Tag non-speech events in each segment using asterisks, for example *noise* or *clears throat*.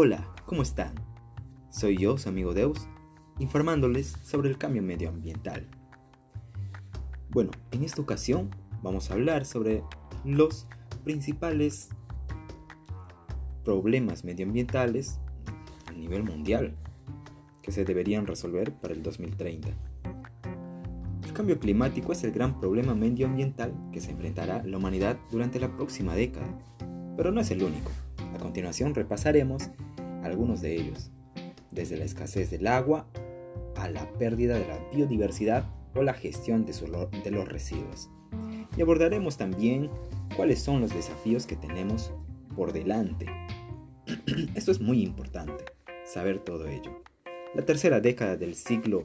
Hola, ¿cómo están? Soy yo, su amigo Deus, informándoles sobre el cambio medioambiental. Bueno, en esta ocasión vamos a hablar sobre los principales problemas medioambientales a nivel mundial que se deberían resolver para el 2030. El cambio climático es el gran problema medioambiental que se enfrentará la humanidad durante la próxima década, pero no es el único. A continuación repasaremos algunos de ellos, desde la escasez del agua a la pérdida de la biodiversidad o la gestión de, los residuos. Y abordaremos también cuáles son los desafíos que tenemos por delante. *clears throat* Esto es muy importante, saber todo ello. La tercera década del siglo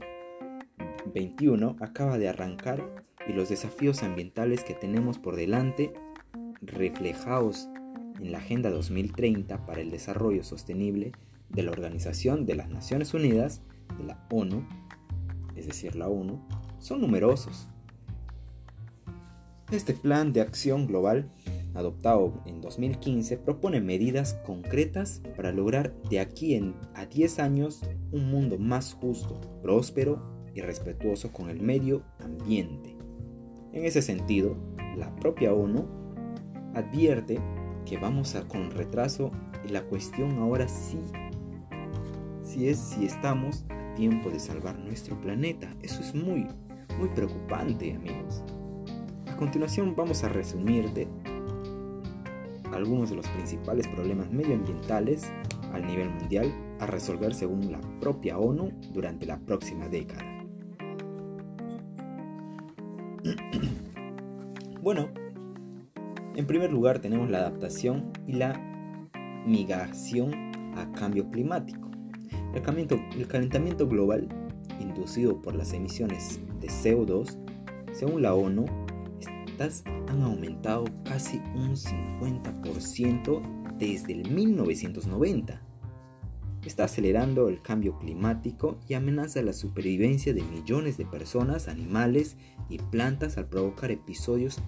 XXI acaba de arrancar y los desafíos ambientales que tenemos por delante, reflejados en la Agenda 2030 para el Desarrollo Sostenible de la Organización de las Naciones Unidas, de la ONU, es decir, la ONU, son numerosos. Este plan de acción global, adoptado en 2015, propone medidas concretas para lograr de aquí a 10 años un mundo más justo, próspero y respetuoso con el medio ambiente. En ese sentido, la propia ONU advierte que vamos a con retraso y la cuestión ahora sí, si es si estamos a tiempo de salvar nuestro planeta. Eso es muy, muy preocupante, amigos. A continuación vamos a resumirte algunos de los principales problemas medioambientales al nivel mundial a resolver según la propia ONU durante la próxima década. *clears throat* bueno, en primer lugar tenemos la adaptación y la migración a cambio climático. El calentamiento, global inducido por las emisiones de CO2, según la ONU, estas han aumentado casi un 50% desde el 1990. Está acelerando el cambio climático y amenaza la supervivencia de millones de personas, animales y plantas al provocar episodios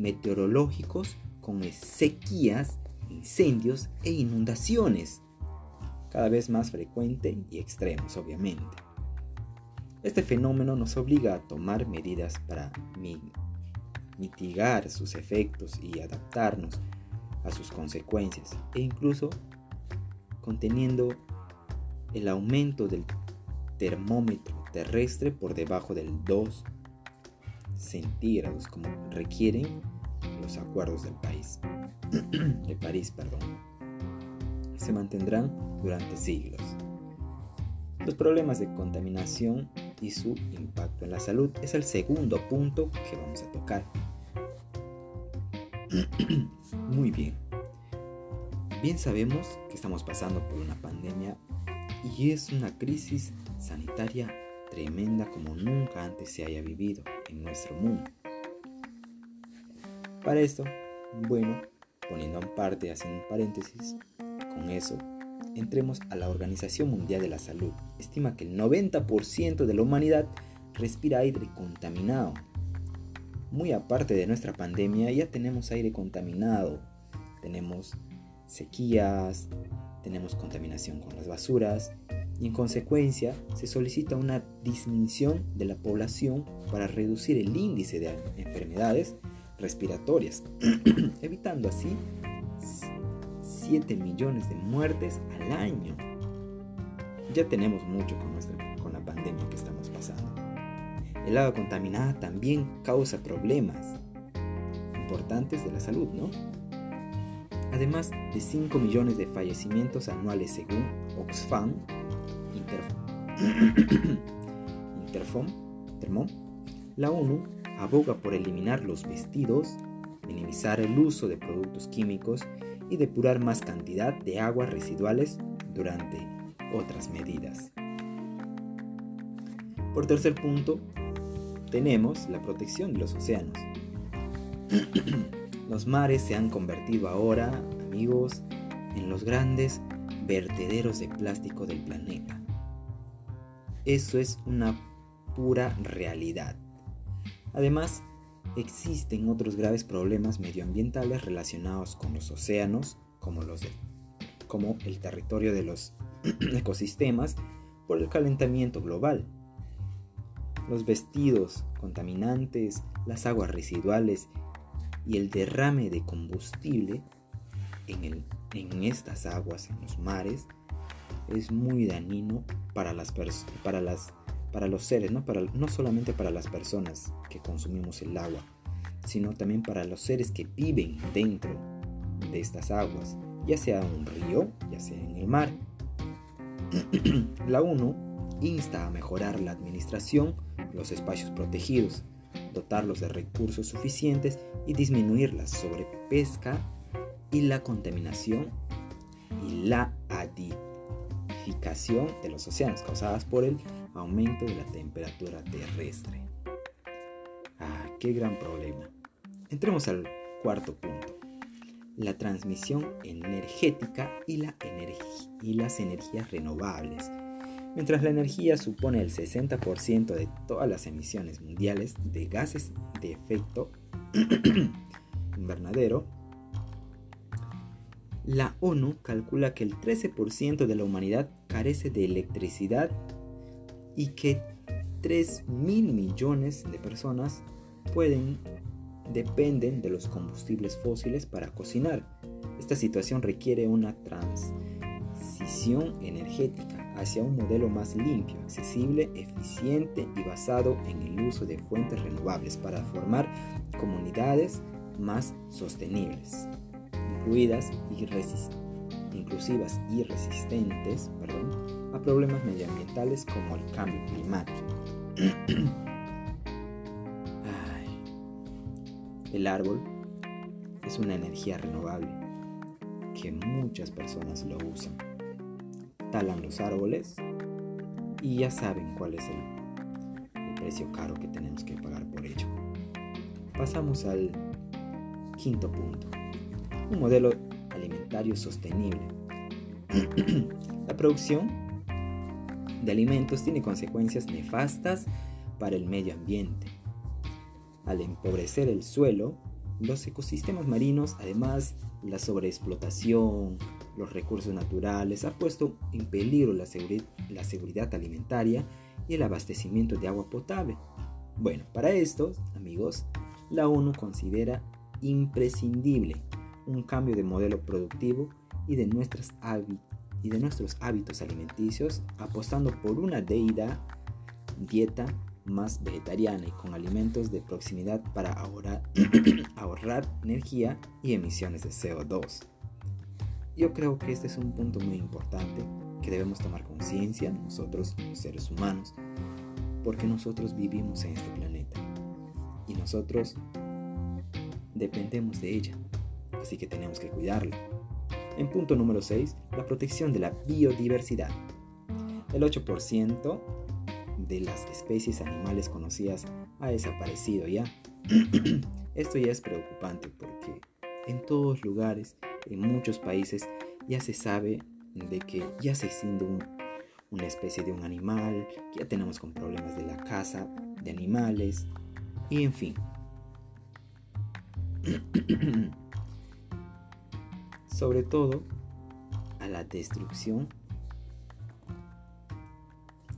meteorológicos con sequías, incendios e inundaciones, cada vez más frecuentes y extremos obviamente. Este fenómeno nos obliga a tomar medidas para mitigar sus efectos y adaptarnos a sus consecuencias e incluso conteniendo el aumento del termómetro terrestre por debajo del 2 centígrados como requieren los acuerdos del país, *clears throat* de París, perdón. Se mantendrán durante siglos. Los problemas de contaminación y su impacto en la salud es el segundo punto que vamos a tocar. *clears throat* Muy bien. Bien sabemos que estamos pasando por una pandemia y es una crisis sanitaria tremenda como nunca antes se haya vivido en nuestro mundo. Para esto, bueno, poniendo en parte, haciendo un paréntesis, con eso, entremos a la Organización Mundial de la Salud. Estima que el 90% de la humanidad respira aire contaminado. Muy aparte de nuestra pandemia, ya tenemos aire contaminado. Tenemos sequías, tenemos contaminación con las basuras, y en consecuencia se solicita una disminución de la población para reducir el índice de enfermedades respiratorias, *clears throat* evitando así 7 millones de muertes al año. Ya tenemos mucho con, con la pandemia que estamos pasando. El agua contaminada también causa problemas importantes de la salud, ¿no? Además de 5 millones de fallecimientos anuales según Oxfam, *clears throat* Interfom, la ONU aboga por eliminar los vestidos, minimizar el uso de productos químicos y depurar más cantidad de aguas residuales durante otras medidas. Por tercer punto, tenemos la protección de los océanos. los mares se han convertido ahora, amigos, en los grandes vertederos de plástico del planeta. Eso es una pura realidad. Además, existen otros graves problemas medioambientales relacionados con los océanos, como los de como el territorio de los *clears throat* ecosistemas por el calentamiento global. Los vestidos contaminantes, las aguas residuales y el derrame de combustible en, en estas aguas, en los mares, es muy dañino para, las para, las, para los seres, ¿no? Para, no solamente para las personas que consumimos el agua, sino también para los seres que viven dentro de estas aguas, ya sea un río, ya sea en el mar. *clears throat* la ONU insta a mejorar la administración, los espacios protegidos, dotarlos de recursos suficientes y disminuir la sobrepesca y la contaminación y la adificación de los océanos causadas por el aumento de la temperatura terrestre. Ah, qué gran problema. Entremos al cuarto punto. La transmisión energética y, y las energías renovables. Mientras la energía supone el 60% de todas las emisiones mundiales de gases de efecto *clears throat* invernadero, la ONU calcula que el 13% de la humanidad carece de electricidad y que 3 mil millones de personas pueden, dependen de los combustibles fósiles para cocinar. Esta situación requiere una transición energética hacia un modelo más limpio, accesible, eficiente y basado en el uso de fuentes renovables para formar comunidades más sostenibles incluidas y inclusivas y resistentes a problemas medioambientales como el cambio climático. *clears throat* el árbol es una energía renovable que muchas personas lo usan. Talan los árboles y ya saben cuál es el, precio caro que tenemos que pagar por ello. Pasamos al quinto punto un modelo alimentario sostenible. *clears throat* la producción de alimentos tiene consecuencias nefastas para el medio ambiente. Al empobrecer el suelo, los ecosistemas marinos, además la sobreexplotación, los recursos naturales, ha puesto en peligro la, la seguridad alimentaria y el abastecimiento de agua potable. Bueno, para esto, amigos, la ONU considera imprescindible un cambio de modelo productivo y de, nuestras y de nuestros hábitos alimenticios, apostando por una deida dieta más vegetariana y con alimentos de proximidad para ahorrar, *clears throat* ahorrar energía y emisiones de CO2. Yo creo que este es un punto muy importante que debemos tomar conciencia nosotros, los seres humanos, porque nosotros vivimos en este planeta y nosotros dependemos de ella así que tenemos que cuidarlo. En punto número 6, la protección de la biodiversidad. El 8% de las especies animales conocidas ha desaparecido ya. *clears throat* Esto ya es preocupante porque en todos lugares, en muchos países, ya se sabe de que ya se extingue una especie de un animal, que ya tenemos con problemas de la caza de animales, y en fin. *clears throat* sobre todo a la destrucción,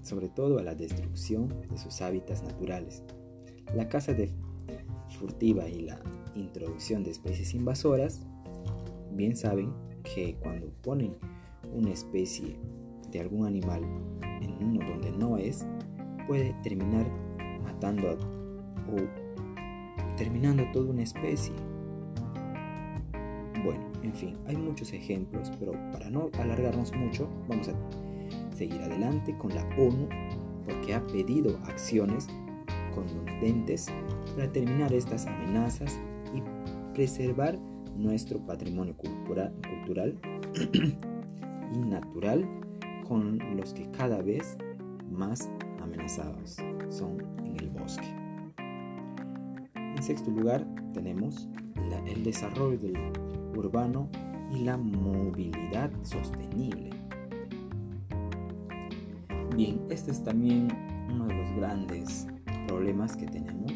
sobre todo a la destrucción de sus hábitats naturales. La caza de furtiva y la introducción de especies invasoras, bien saben que cuando ponen una especie de algún animal en uno donde no es, puede terminar matando o terminando toda una especie en fin, hay muchos ejemplos, pero para no alargarnos mucho, vamos a seguir adelante con la ONU porque ha pedido acciones contundentes para terminar estas amenazas y preservar nuestro patrimonio cultural *clears throat* y natural con los que cada vez más amenazados son en el bosque. En sexto lugar tenemos el desarrollo del urbano y la movilidad sostenible. Bien, este es también uno de los grandes problemas que tenemos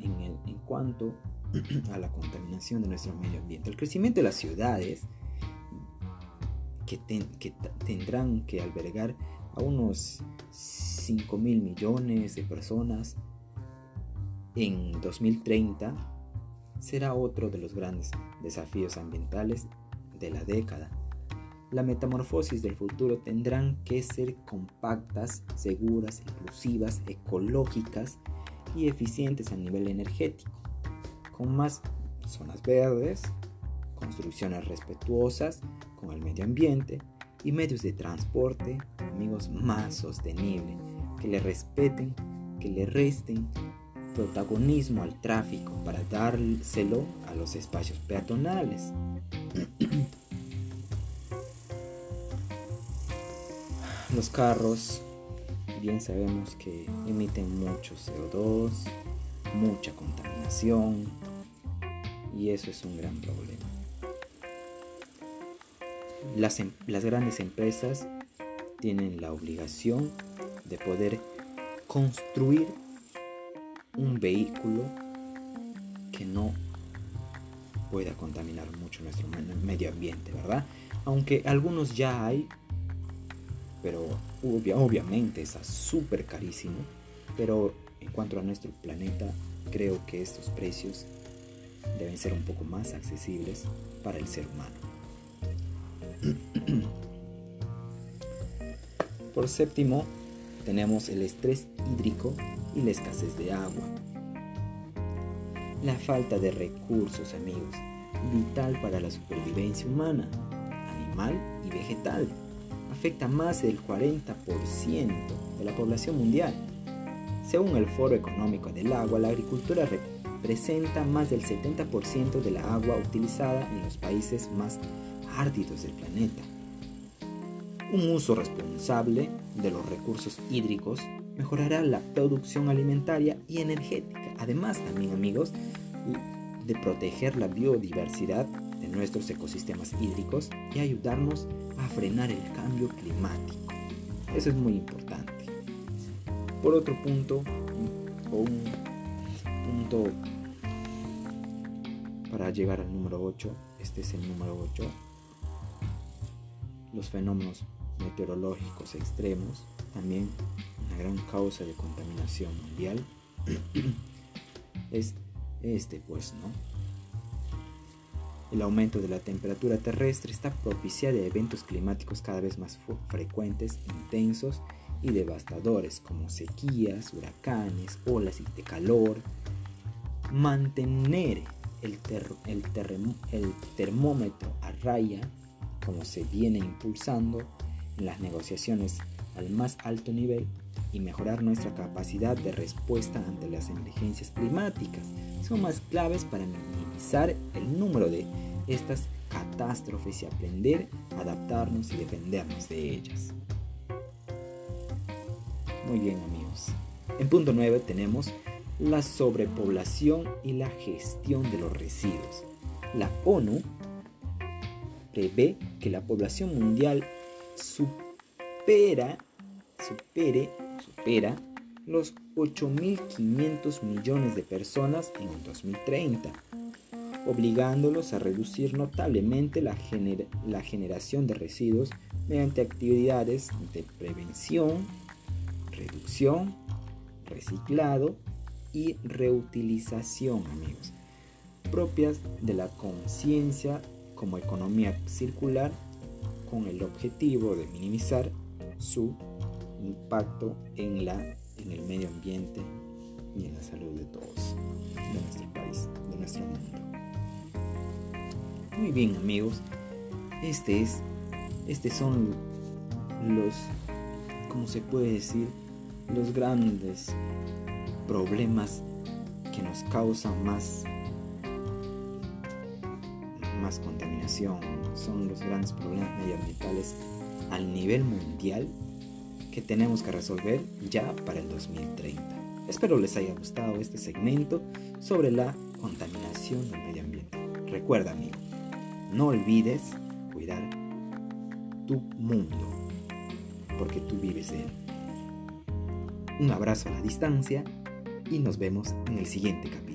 en, el, en cuanto *clears throat* a la contaminación de nuestro medio ambiente. El crecimiento de las ciudades que, que tendrán que albergar a unos 5 mil millones de personas en 2030 será otro de los grandes desafíos ambientales de la década. La metamorfosis del futuro tendrán que ser compactas, seguras, inclusivas, ecológicas y eficientes a nivel energético, con más zonas verdes, construcciones respetuosas con el medio ambiente y medios de transporte, amigos, más sostenibles, que le respeten, que le resten protagonismo al tráfico para dárselo a los espacios peatonales. *clears throat* Los carros, bien sabemos que emiten mucho CO2, mucha contaminación y eso es un gran problema. Las, em-, las grandes empresas tienen la obligación de poder construir un vehículo que no pueda contaminar mucho nuestro medio ambiente, ¿verdad? Aunque algunos ya hay, pero obviamente está súper carísimo, pero en cuanto a nuestro planeta, creo que estos precios deben ser un poco más accesibles para el ser humano. Por séptimo, tenemos el estrés hídrico y la escasez de agua. La falta de recursos, amigos, vital para la supervivencia humana, animal y vegetal, afecta más del 40% de la población mundial. Según el Foro Económico del Agua, la agricultura representa más del 70% de la agua utilizada en los países más árdidos del planeta. Un uso responsable de los recursos hídricos mejorará la producción alimentaria y energética. Además, también amigos, de proteger la biodiversidad de nuestros ecosistemas hídricos y ayudarnos a frenar el cambio climático. Eso es muy importante. Por otro punto, o un punto para llegar al número 8, este es el número 8, los fenómenos meteorológicos extremos, también una gran causa de contaminación mundial, *clears throat* es este pues, ¿no? El aumento de la temperatura terrestre está propiciando eventos climáticos cada vez más frecuentes, intensos y devastadores como sequías, huracanes, olas de calor. Mantener el, el, el termómetro a raya, como se viene impulsando en las negociaciones al más alto nivel, y mejorar nuestra capacidad de respuesta ante las emergencias climáticas son más claves para minimizar el número de estas catástrofes y aprender a adaptarnos y defendernos de ellas. Muy bien amigos. En punto 9 tenemos la sobrepoblación y la gestión de los residuos. La ONU prevé que la población mundial supera, supere los 8.500 millones de personas en el 2030, obligándolos a reducir notablemente la, la generación de residuos mediante actividades de prevención, reducción, reciclado y reutilización, amigos, propias de la conciencia como economía circular con el objetivo de minimizar su impacto en, la, en el medio ambiente y en la salud de todos, de nuestro país, de nuestro mundo. Muy bien amigos, este es, estos son los, ¿cómo se puede decir? Los grandes problemas que nos causan más, más contaminación, son los grandes problemas medioambientales al nivel mundial que tenemos que resolver ya para el 2030. Espero les haya gustado este segmento sobre la contaminación del medio ambiente. Recuerda, amigo, no olvides cuidar tu mundo, porque tú vives de él. Un abrazo a la distancia y nos vemos en el siguiente capítulo.